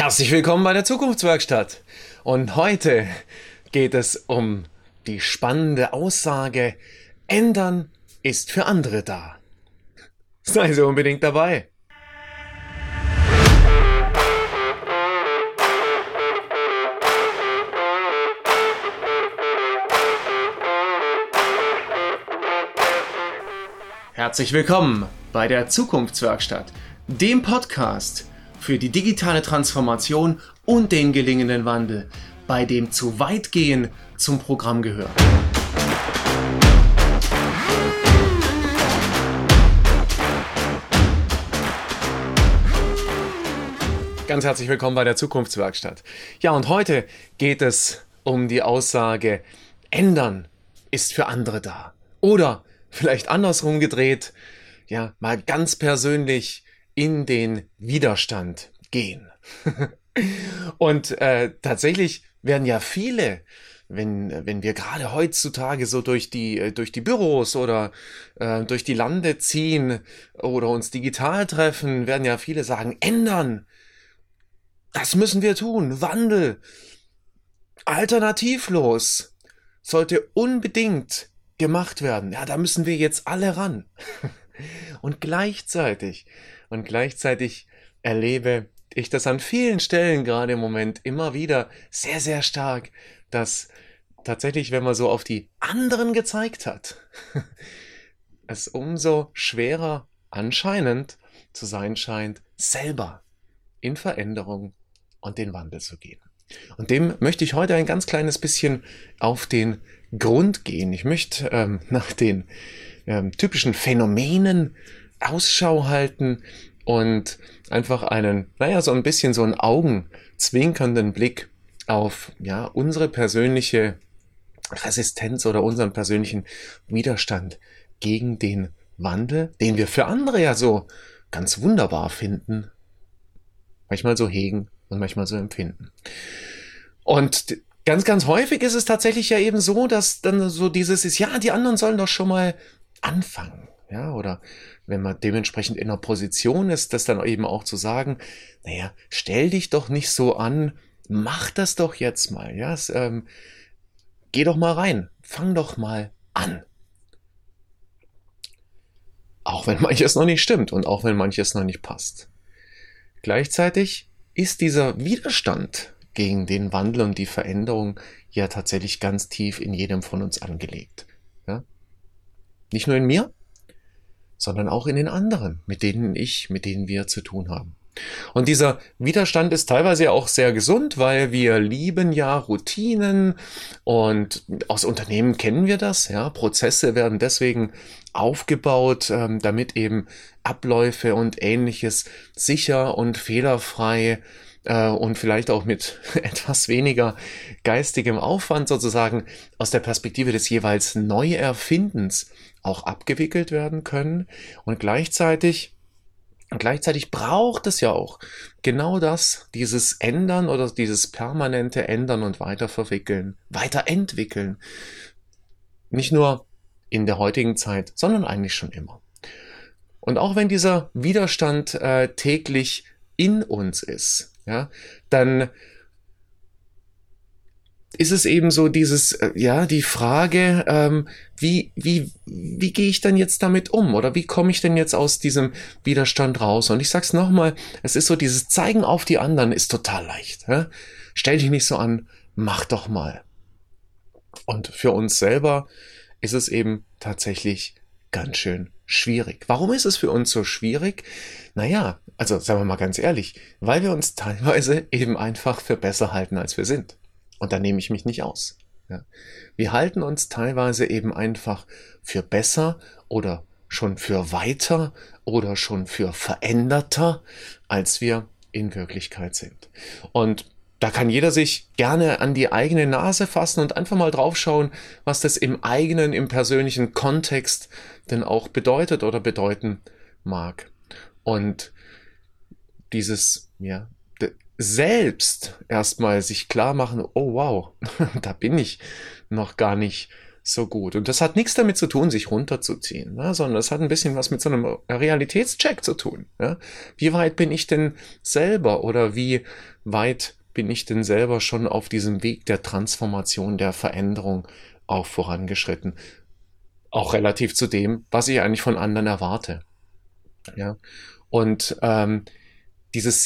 Herzlich willkommen bei der Zukunftswerkstatt. Und heute geht es um die spannende Aussage, ändern ist für andere da. Sei so unbedingt dabei. Herzlich willkommen bei der Zukunftswerkstatt, dem Podcast für die digitale Transformation und den gelingenden Wandel, bei dem zu weit gehen zum Programm gehört. Ganz herzlich willkommen bei der Zukunftswerkstatt. Ja, und heute geht es um die Aussage, ändern ist für andere da. Oder vielleicht andersrum gedreht, ja, mal ganz persönlich in den Widerstand gehen. Und äh, tatsächlich werden ja viele, wenn, wenn wir gerade heutzutage so durch die, äh, durch die Büros oder äh, durch die Lande ziehen oder uns digital treffen, werden ja viele sagen, ändern. Das müssen wir tun. Wandel. Alternativlos. Sollte unbedingt gemacht werden. Ja, da müssen wir jetzt alle ran. Und gleichzeitig, und gleichzeitig erlebe ich das an vielen Stellen gerade im Moment immer wieder sehr, sehr stark, dass tatsächlich, wenn man so auf die anderen gezeigt hat, es umso schwerer anscheinend zu sein scheint, selber in Veränderung und den Wandel zu gehen. Und dem möchte ich heute ein ganz kleines bisschen auf den Grund gehen. Ich möchte ähm, nach den ähm, typischen Phänomenen Ausschau halten und einfach einen, naja, so ein bisschen so einen augenzwinkernden Blick auf, ja, unsere persönliche Resistenz oder unseren persönlichen Widerstand gegen den Wandel, den wir für andere ja so ganz wunderbar finden, manchmal so hegen und manchmal so empfinden. Und ganz, ganz häufig ist es tatsächlich ja eben so, dass dann so dieses ist, ja, die anderen sollen doch schon mal anfangen. Ja, oder wenn man dementsprechend in einer Position ist, das dann eben auch zu sagen, naja, stell dich doch nicht so an, mach das doch jetzt mal, ja, es, ähm, geh doch mal rein, fang doch mal an. Auch wenn manches noch nicht stimmt und auch wenn manches noch nicht passt. Gleichzeitig ist dieser Widerstand gegen den Wandel und die Veränderung ja tatsächlich ganz tief in jedem von uns angelegt. Ja? Nicht nur in mir, sondern auch in den anderen, mit denen ich, mit denen wir zu tun haben. Und dieser Widerstand ist teilweise auch sehr gesund, weil wir lieben ja Routinen und aus Unternehmen kennen wir das. Ja, Prozesse werden deswegen aufgebaut, ähm, damit eben Abläufe und ähnliches sicher und fehlerfrei äh, und vielleicht auch mit etwas weniger geistigem Aufwand sozusagen aus der Perspektive des jeweils Neuerfindens auch abgewickelt werden können und gleichzeitig gleichzeitig braucht es ja auch genau das, dieses Ändern oder dieses permanente Ändern und weiterverwickeln, weiterentwickeln. Nicht nur in der heutigen Zeit, sondern eigentlich schon immer. Und auch wenn dieser Widerstand äh, täglich in uns ist, ja, dann ist es eben so dieses, äh, ja, die Frage, ähm, wie, wie, wie gehe ich denn jetzt damit um? Oder wie komme ich denn jetzt aus diesem Widerstand raus? Und ich sag's nochmal, es ist so, dieses Zeigen auf die anderen ist total leicht. Ja? Stell dich nicht so an, mach doch mal. Und für uns selber ist es eben tatsächlich ganz schön schwierig. Warum ist es für uns so schwierig? Naja, also sagen wir mal ganz ehrlich, weil wir uns teilweise eben einfach für besser halten, als wir sind. Und da nehme ich mich nicht aus. Ja. Wir halten uns teilweise eben einfach für besser oder schon für weiter oder schon für veränderter, als wir in Wirklichkeit sind. Und da kann jeder sich gerne an die eigene Nase fassen und einfach mal draufschauen, was das im eigenen, im persönlichen Kontext denn auch bedeutet oder bedeuten mag. Und dieses, ja, selbst erstmal sich klar machen, oh wow, da bin ich noch gar nicht so gut. Und das hat nichts damit zu tun, sich runterzuziehen, ne? sondern das hat ein bisschen was mit so einem Realitätscheck zu tun. Ja? Wie weit bin ich denn selber oder wie weit bin ich denn selber schon auf diesem Weg der Transformation, der Veränderung auch vorangeschritten? Auch relativ zu dem, was ich eigentlich von anderen erwarte. Ja. Und ähm, dieses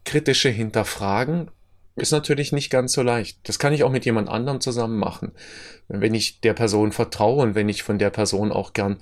selbstkritische Hinterfragen ist natürlich nicht ganz so leicht. Das kann ich auch mit jemand anderem zusammen machen. Wenn ich der Person vertraue und wenn ich von der Person auch gern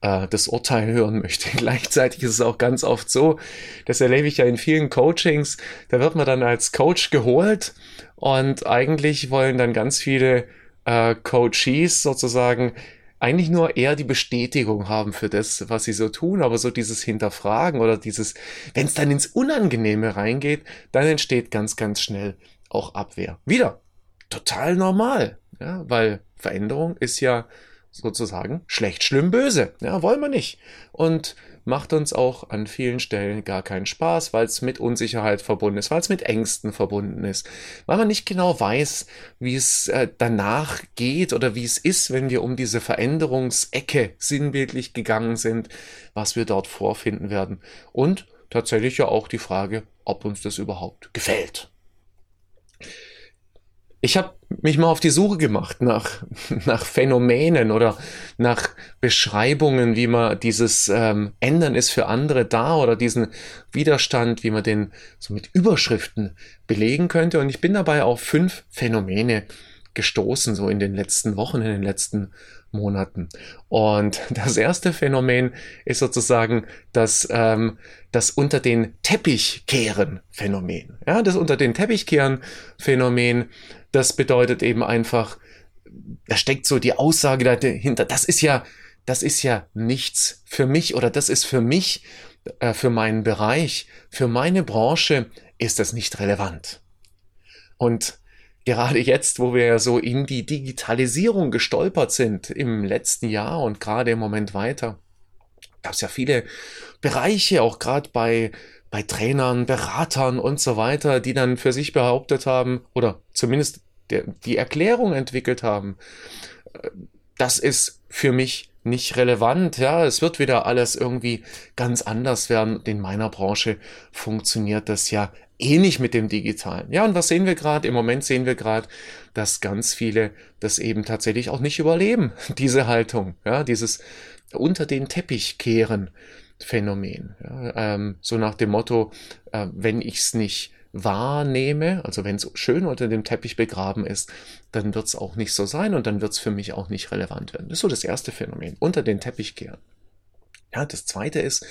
äh, das Urteil hören möchte. Gleichzeitig ist es auch ganz oft so, das erlebe ich ja in vielen Coachings, da wird man dann als Coach geholt und eigentlich wollen dann ganz viele äh, Coaches sozusagen eigentlich nur eher die Bestätigung haben für das, was sie so tun, aber so dieses Hinterfragen oder dieses, wenn es dann ins Unangenehme reingeht, dann entsteht ganz, ganz schnell auch Abwehr. Wieder total normal, ja, weil Veränderung ist ja sozusagen schlecht, schlimm, böse. Ja, wollen wir nicht. Und macht uns auch an vielen Stellen gar keinen Spaß, weil es mit Unsicherheit verbunden ist, weil es mit Ängsten verbunden ist, weil man nicht genau weiß, wie es äh, danach geht oder wie es ist, wenn wir um diese Veränderungsecke sinnbildlich gegangen sind, was wir dort vorfinden werden. Und tatsächlich ja auch die Frage, ob uns das überhaupt gefällt ich habe mich mal auf die Suche gemacht nach, nach Phänomenen oder nach Beschreibungen, wie man dieses ähm, Ändern ist für andere da oder diesen Widerstand, wie man den so mit Überschriften belegen könnte. Und ich bin dabei auf fünf Phänomene gestoßen, so in den letzten Wochen, in den letzten Monaten. Und das erste Phänomen ist sozusagen das, ähm, das unter den Teppich kehren Phänomen. Ja, das unter den Teppich kehren Phänomen, das bedeutet eben einfach, da steckt so die Aussage dahinter, das ist ja, das ist ja nichts für mich oder das ist für mich, äh, für meinen Bereich, für meine Branche ist das nicht relevant. Und gerade jetzt, wo wir so in die Digitalisierung gestolpert sind im letzten Jahr und gerade im Moment weiter, gab es ja viele Bereiche, auch gerade bei, bei Trainern, Beratern und so weiter, die dann für sich behauptet haben oder zumindest der, die Erklärung entwickelt haben, das ist für mich nicht relevant. Ja, es wird wieder alles irgendwie ganz anders werden. In meiner Branche funktioniert das ja eh nicht mit dem Digitalen. Ja, und was sehen wir gerade? Im Moment sehen wir gerade, dass ganz viele das eben tatsächlich auch nicht überleben, diese Haltung, ja, dieses unter den Teppich kehren Phänomen. Ja, ähm, so nach dem Motto, äh, wenn ich es nicht wahrnehme, also wenn es schön unter dem Teppich begraben ist, dann wird es auch nicht so sein und dann wird es für mich auch nicht relevant werden. Das ist so das erste Phänomen, unter den Teppich kehren. Ja, das zweite ist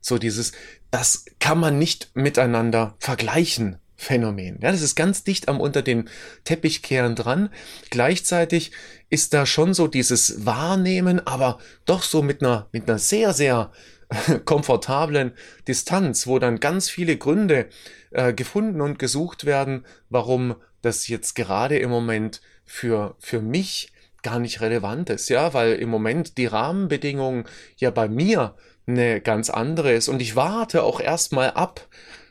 so dieses, das kann man nicht miteinander vergleichen. Phänomen. Ja, das ist ganz dicht am unter den Teppichkehren dran. Gleichzeitig ist da schon so dieses Wahrnehmen, aber doch so mit einer, mit einer sehr, sehr komfortablen Distanz, wo dann ganz viele Gründe äh, gefunden und gesucht werden, warum das jetzt gerade im Moment für, für mich gar nicht relevant ist, ja, weil im Moment die Rahmenbedingungen ja bei mir eine ganz andere ist. Und ich warte auch erstmal ab,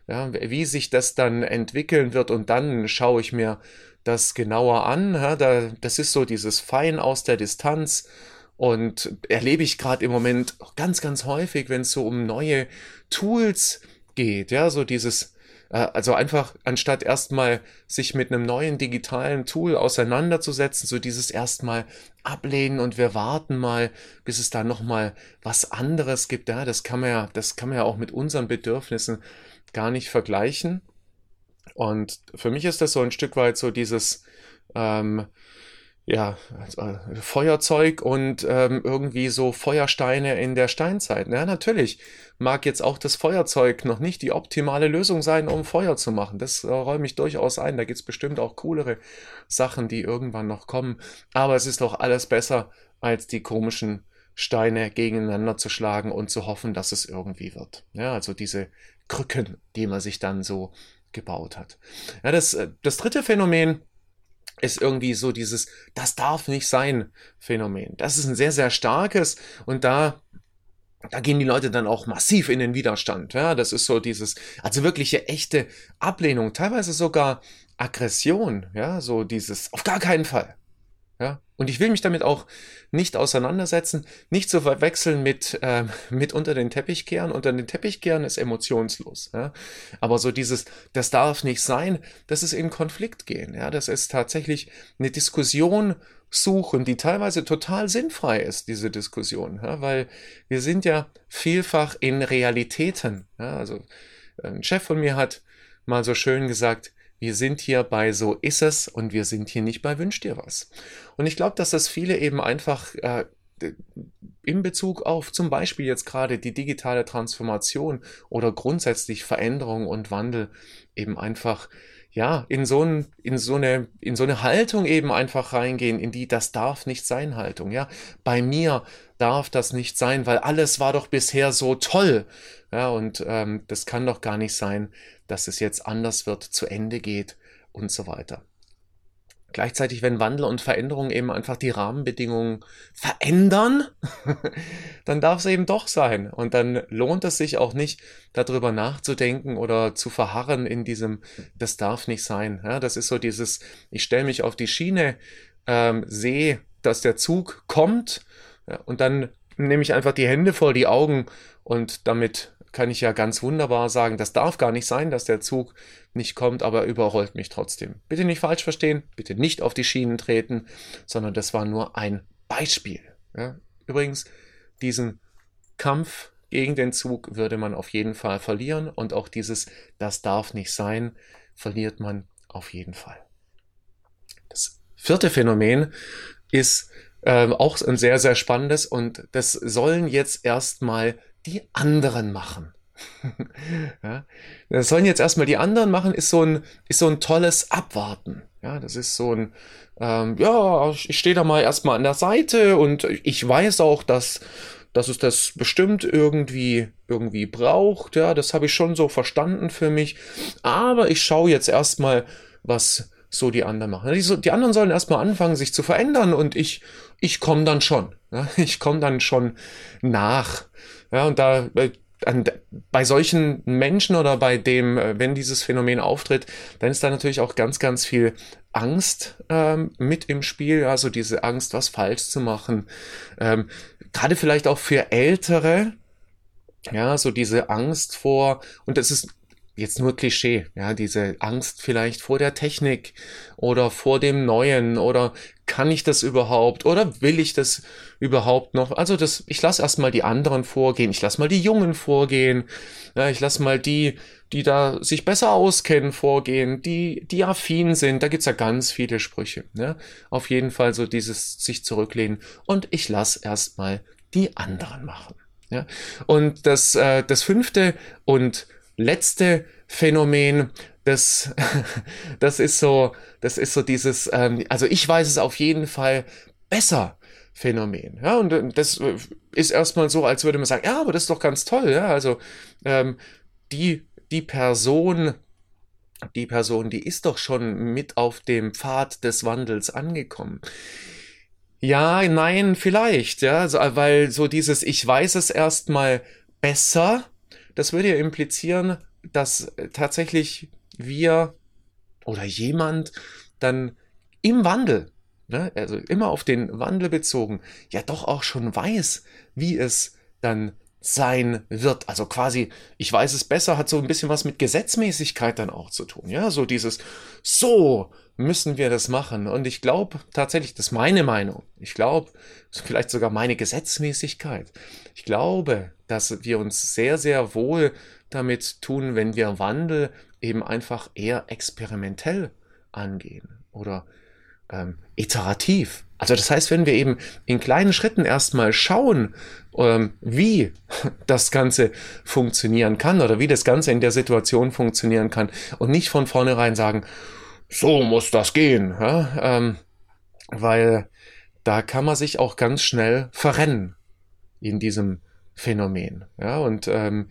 ja, wie sich das dann entwickeln wird. Und dann schaue ich mir das genauer an. Ja, da, das ist so dieses Fein aus der Distanz. Und erlebe ich gerade im Moment ganz, ganz häufig, wenn es so um neue Tools geht, ja, so dieses also einfach, anstatt erstmal sich mit einem neuen digitalen Tool auseinanderzusetzen, so dieses erstmal ablehnen und wir warten mal, bis es da nochmal was anderes gibt. Ja, das kann man ja, das kann man ja auch mit unseren Bedürfnissen gar nicht vergleichen. Und für mich ist das so ein Stück weit so dieses, ähm, ja, also Feuerzeug und ähm, irgendwie so Feuersteine in der Steinzeit. Ja, natürlich mag jetzt auch das Feuerzeug noch nicht die optimale Lösung sein, um Feuer zu machen. Das äh, räume ich durchaus ein. Da gibt's bestimmt auch coolere Sachen, die irgendwann noch kommen. Aber es ist doch alles besser, als die komischen Steine gegeneinander zu schlagen und zu hoffen, dass es irgendwie wird. Ja, also diese Krücken, die man sich dann so gebaut hat. Ja, das, äh, das dritte Phänomen, ist irgendwie so dieses, das darf nicht sein Phänomen. Das ist ein sehr, sehr starkes und da da gehen die Leute dann auch massiv in den Widerstand. Ja, das ist so dieses, also wirkliche echte Ablehnung, teilweise sogar Aggression. Ja, so dieses, auf gar keinen Fall. Und ich will mich damit auch nicht auseinandersetzen, nicht zu verwechseln mit, äh, mit unter den Teppich kehren. Unter den Teppich kehren ist emotionslos. Ja? Aber so dieses, das darf nicht sein, das ist in Konflikt gehen. Ja? Das ist tatsächlich eine Diskussion suchen, die teilweise total sinnfrei ist, diese Diskussion. Ja? Weil wir sind ja vielfach in Realitäten. Ja? Also ein Chef von mir hat mal so schön gesagt, wir sind hier bei so ist es und wir sind hier nicht bei wünsch dir was. Und ich glaube, dass das viele eben einfach äh, in Bezug auf zum Beispiel jetzt gerade die digitale Transformation oder grundsätzlich Veränderung und Wandel eben einfach ja, in so, ein, in, so eine, in so eine Haltung eben einfach reingehen, in die das darf nicht sein Haltung. Ja, bei mir darf das nicht sein, weil alles war doch bisher so toll. Ja, und ähm, das kann doch gar nicht sein, dass es jetzt anders wird, zu Ende geht und so weiter. Gleichzeitig, wenn Wandel und Veränderung eben einfach die Rahmenbedingungen verändern, dann darf es eben doch sein. Und dann lohnt es sich auch nicht, darüber nachzudenken oder zu verharren in diesem, das darf nicht sein. Ja, das ist so dieses, ich stelle mich auf die Schiene, ähm, sehe, dass der Zug kommt ja, und dann nehme ich einfach die Hände vor die Augen und damit kann ich ja ganz wunderbar sagen, das darf gar nicht sein, dass der Zug nicht kommt, aber überrollt mich trotzdem. Bitte nicht falsch verstehen, bitte nicht auf die Schienen treten, sondern das war nur ein Beispiel. Ja? Übrigens, diesen Kampf gegen den Zug würde man auf jeden Fall verlieren und auch dieses Das darf nicht sein, verliert man auf jeden Fall. Das vierte Phänomen ist ähm, auch ein sehr, sehr spannendes und das sollen jetzt erstmal die anderen machen. ja, das sollen jetzt erstmal die anderen machen, ist so ein, ist so ein tolles Abwarten. Ja, das ist so ein, ähm, ja, ich stehe da mal erstmal an der Seite und ich weiß auch, dass, dass es das bestimmt irgendwie, irgendwie braucht. Ja, das habe ich schon so verstanden für mich. Aber ich schaue jetzt erstmal, was so die anderen machen. Die, die anderen sollen erstmal anfangen, sich zu verändern und ich, ich komme dann schon. Ja, ich komme dann schon nach. Ja, und da äh, bei solchen Menschen oder bei dem, äh, wenn dieses Phänomen auftritt, dann ist da natürlich auch ganz, ganz viel Angst ähm, mit im Spiel. Also diese Angst, was falsch zu machen. Ähm, Gerade vielleicht auch für Ältere. Ja, so diese Angst vor, und das ist jetzt nur Klischee, ja, diese Angst vielleicht vor der Technik oder vor dem Neuen oder kann ich das überhaupt oder will ich das überhaupt noch? Also das, ich lasse erstmal die anderen vorgehen, ich lasse mal die Jungen vorgehen, ja, ich lasse mal die, die da sich besser auskennen, vorgehen, die, die affin sind, da gibt's ja ganz viele Sprüche, ja. Auf jeden Fall so dieses sich zurücklehnen und ich lasse erstmal die anderen machen. Ja. Und das, äh, das fünfte und letzte Phänomen, das, das ist so, das ist so dieses, ähm, also ich weiß es auf jeden Fall besser. Phänomen. Ja, und das ist erstmal so, als würde man sagen, ja, aber das ist doch ganz toll, ja. Also ähm, die, die Person, die Person, die ist doch schon mit auf dem Pfad des Wandels angekommen. Ja, nein, vielleicht, ja, also, weil so dieses, ich weiß es erstmal besser, das würde ja implizieren, dass tatsächlich wir oder jemand dann im Wandel, ne, also immer auf den Wandel bezogen, ja doch auch schon weiß, wie es dann sein wird. Also quasi, ich weiß es besser, hat so ein bisschen was mit Gesetzmäßigkeit dann auch zu tun. Ja, so dieses, so müssen wir das machen. Und ich glaube tatsächlich, das ist meine Meinung. Ich glaube, vielleicht sogar meine Gesetzmäßigkeit. Ich glaube, dass wir uns sehr, sehr wohl damit tun, wenn wir Wandel eben einfach eher experimentell angehen oder ähm, iterativ. Also das heißt, wenn wir eben in kleinen Schritten erstmal schauen, ähm, wie das Ganze funktionieren kann oder wie das Ganze in der Situation funktionieren kann und nicht von vornherein sagen, so muss das gehen, ja? ähm, weil da kann man sich auch ganz schnell verrennen in diesem Phänomen. Ja, und, ähm,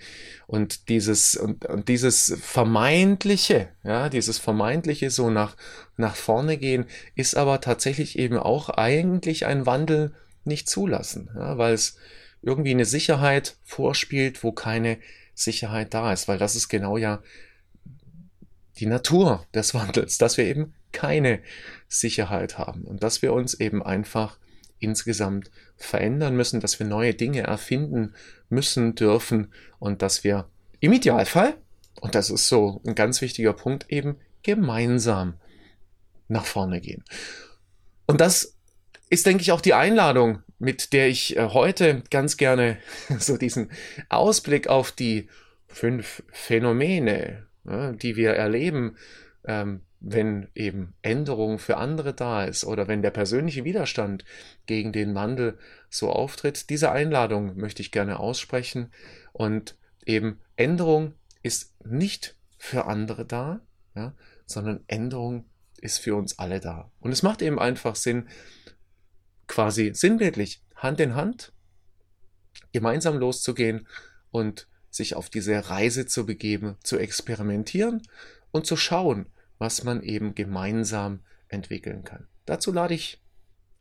und dieses, und, und dieses vermeintliche, ja, dieses vermeintliche so nach, nach vorne gehen, ist aber tatsächlich eben auch eigentlich ein Wandel nicht zulassen, ja, weil es irgendwie eine Sicherheit vorspielt, wo keine Sicherheit da ist, weil das ist genau ja die Natur des Wandels, dass wir eben keine Sicherheit haben und dass wir uns eben einfach insgesamt verändern müssen, dass wir neue Dinge erfinden müssen, dürfen und dass wir im Idealfall, und das ist so ein ganz wichtiger Punkt, eben gemeinsam nach vorne gehen. Und das ist, denke ich, auch die Einladung, mit der ich äh, heute ganz gerne so diesen Ausblick auf die fünf Phänomene, die wir erleben, ähm, wenn eben Änderung für andere da ist oder wenn der persönliche Widerstand gegen den Wandel so auftritt. Diese Einladung möchte ich gerne aussprechen und eben Änderung ist nicht für andere da, ja, sondern Änderung ist für uns alle da. Und es macht eben einfach Sinn, quasi sinnbildlich Hand in Hand gemeinsam loszugehen und sich auf diese Reise zu begeben, zu experimentieren und zu schauen, was man eben gemeinsam entwickeln kann. Dazu lade ich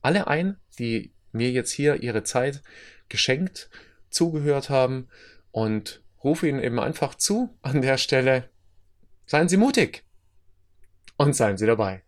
alle ein, die mir jetzt hier ihre Zeit geschenkt, zugehört haben und rufe ihnen eben einfach zu an der Stelle, seien Sie mutig und seien Sie dabei.